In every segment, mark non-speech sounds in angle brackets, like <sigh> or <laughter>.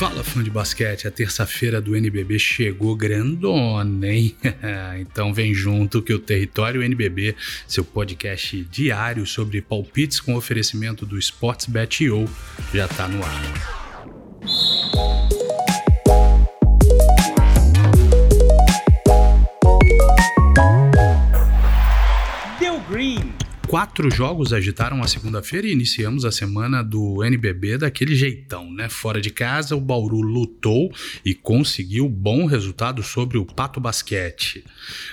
Fala fã de basquete, a terça-feira do NBB chegou grandona, hein? <laughs> então vem junto que o Território NBB, seu podcast diário sobre palpites com oferecimento do Sportsbet.io, já tá no ar. Quatro jogos agitaram a segunda-feira e iniciamos a semana do NBB daquele jeitão, né? Fora de casa, o Bauru lutou e conseguiu bom resultado sobre o Pato Basquete.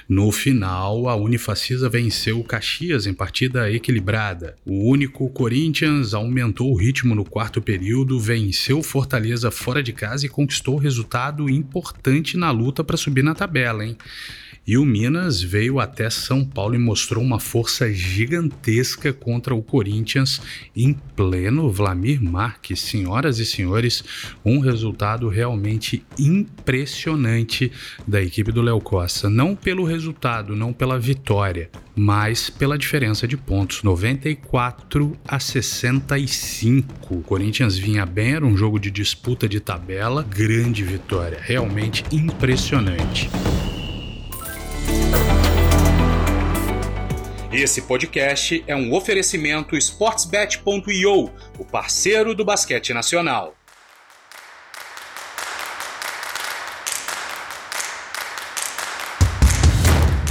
No final, a Unifacisa venceu o Caxias em partida equilibrada. O único Corinthians aumentou o ritmo no quarto período, venceu Fortaleza fora de casa e conquistou resultado importante na luta para subir na tabela, hein? E o Minas veio até São Paulo e mostrou uma força gigantesca contra o Corinthians em pleno Vlamir Marques. Senhoras e senhores, um resultado realmente impressionante da equipe do Léo Costa. Não pelo resultado, não pela vitória, mas pela diferença de pontos, 94 a 65. O Corinthians vinha bem, era um jogo de disputa de tabela, grande vitória, realmente impressionante. Esse podcast é um oferecimento sportsbet.io, o parceiro do basquete nacional.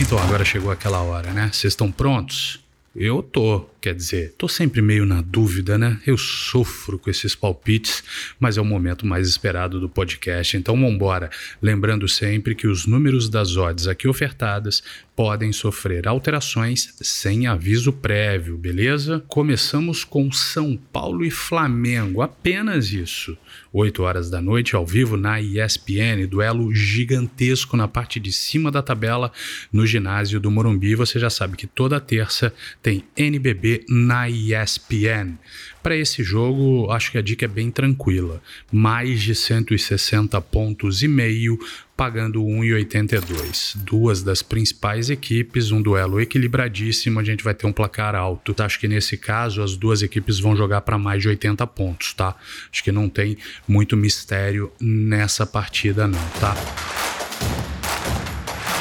Então agora chegou aquela hora, né? Vocês estão prontos? Eu tô, quer dizer, tô sempre meio na dúvida, né? Eu sofro com esses palpites, mas é o momento mais esperado do podcast, então vambora. Lembrando sempre que os números das odds aqui ofertadas podem sofrer alterações sem aviso prévio, beleza? Começamos com São Paulo e Flamengo, apenas isso. 8 horas da noite, ao vivo na ESPN, duelo gigantesco na parte de cima da tabela no ginásio do Morumbi. Você já sabe que toda terça tem NBB na ESPN. Para esse jogo, acho que a dica é bem tranquila. Mais de 160 pontos e meio, pagando 1,82. Duas das principais equipes, um duelo equilibradíssimo, a gente vai ter um placar alto. Acho que nesse caso as duas equipes vão jogar para mais de 80 pontos, tá? Acho que não tem muito mistério nessa partida não, tá?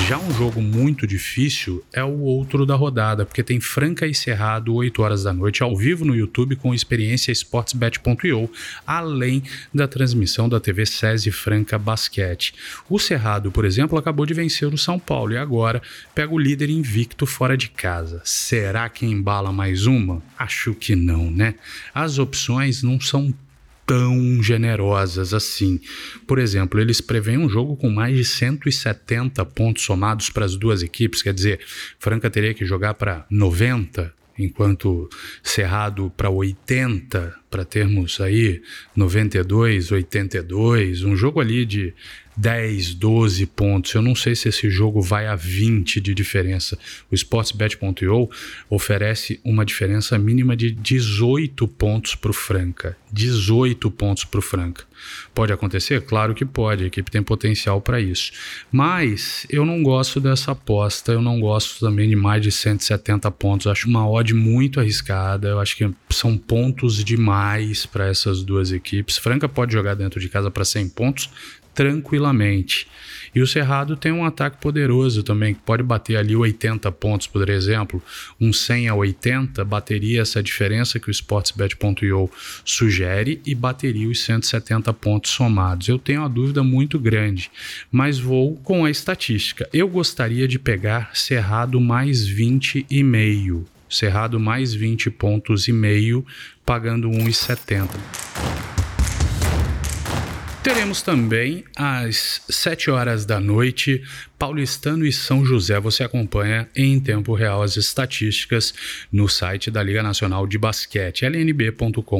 Já um jogo muito difícil é o outro da rodada, porque tem Franca e Cerrado 8 horas da noite ao vivo no YouTube com experiência sportsbet.io, além da transmissão da TV SESI Franca Basquete. O Cerrado, por exemplo, acabou de vencer o São Paulo e agora pega o líder invicto fora de casa. Será que embala mais uma? Acho que não, né? As opções não são tão generosas assim. Por exemplo, eles preveem um jogo com mais de 170 pontos somados para as duas equipes, quer dizer, Franca teria que jogar para 90, enquanto Cerrado para 80, para termos aí 92, 82, um jogo ali de 10, 12 pontos. Eu não sei se esse jogo vai a 20 de diferença. O Sportsbet.io oferece uma diferença mínima de 18 pontos para o Franca. 18 pontos para o Franca. Pode acontecer? Claro que pode, a equipe tem potencial para isso. Mas eu não gosto dessa aposta, eu não gosto também de mais de 170 pontos. Acho uma odd muito arriscada, eu acho que são pontos demais para essas duas equipes. Franca pode jogar dentro de casa para 100 pontos, tranquilamente. E o Cerrado tem um ataque poderoso também, que pode bater ali 80 pontos, por exemplo. Um 100 a 80 bateria essa diferença que o Sportsbet.io sugere e bateria os 170 pontos somados. Eu tenho uma dúvida muito grande, mas vou com a estatística. Eu gostaria de pegar Cerrado mais 20 e meio. Cerrado mais 20 pontos e meio, pagando 1,70. Teremos também às 7 horas da noite Paulistano e São José. Você acompanha em tempo real as estatísticas no site da Liga Nacional de Basquete, lnb.com.br.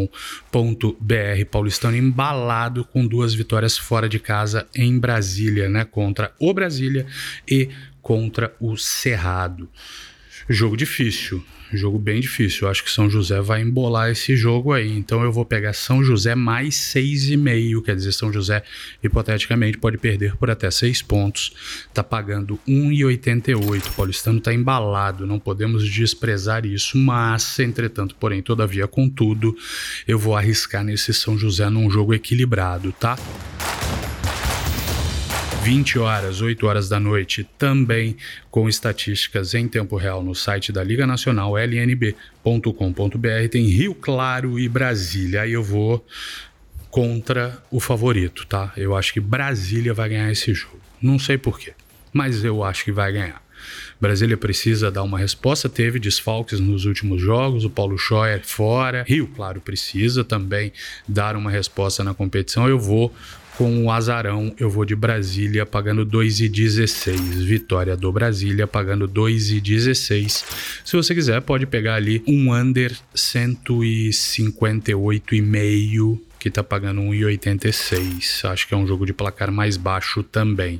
Paulistano embalado com duas vitórias fora de casa em Brasília, né? Contra o Brasília e contra o Cerrado. Jogo difícil. Jogo bem difícil. Eu acho que São José vai embolar esse jogo aí. Então eu vou pegar São José mais 6,5. Quer dizer, São José, hipoteticamente, pode perder por até 6 pontos. Tá pagando 1,88. O Paulistano tá embalado. Não podemos desprezar isso. Mas, entretanto, porém, todavia, contudo, eu vou arriscar nesse São José num jogo equilibrado, tá? 20 horas, 8 horas da noite, também com estatísticas em tempo real no site da Liga Nacional, lnb.com.br. Tem Rio Claro e Brasília. Aí eu vou contra o favorito, tá? Eu acho que Brasília vai ganhar esse jogo. Não sei porquê, mas eu acho que vai ganhar. Brasília precisa dar uma resposta, teve desfalques nos últimos jogos, o Paulo Scheuer fora. Rio, claro, precisa também dar uma resposta na competição. Eu vou com o Azarão, eu vou de Brasília pagando 2,16. Vitória do Brasília pagando 2,16. Se você quiser, pode pegar ali um under 158,5 que tá pagando 1,86. Acho que é um jogo de placar mais baixo também,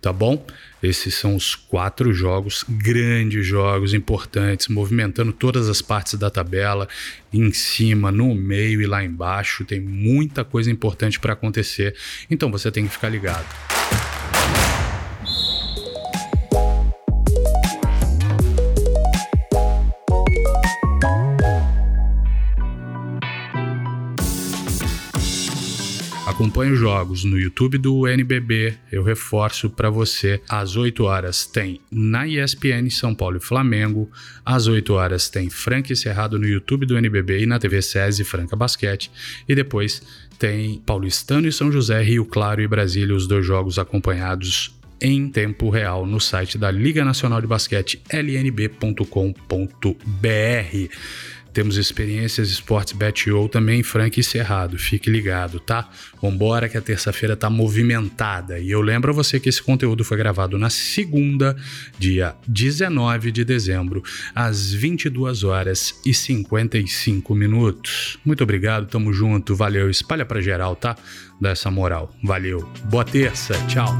tá bom? Esses são os quatro jogos, grandes jogos, importantes, movimentando todas as partes da tabela, em cima, no meio e lá embaixo. Tem muita coisa importante para acontecer, então você tem que ficar ligado. Acompanhe os jogos no YouTube do NBB. Eu reforço para você. Às 8 horas tem na ESPN São Paulo e Flamengo. Às 8 horas tem Frank Cerrado no YouTube do NBB e na TV SESI Franca Basquete. E depois tem Paulistano e São José, Rio Claro e Brasília, os dois jogos acompanhados em tempo real no site da Liga Nacional de Basquete, lnb.com.br. Temos experiências esportes BetO também Frank e Cerrado. Fique ligado, tá? Vambora que a terça-feira tá movimentada. E eu lembro a você que esse conteúdo foi gravado na segunda, dia 19 de dezembro, às 22 horas e 55 minutos. Muito obrigado, tamo junto, valeu. Espalha pra geral, tá? Dá essa moral. Valeu. Boa terça, tchau.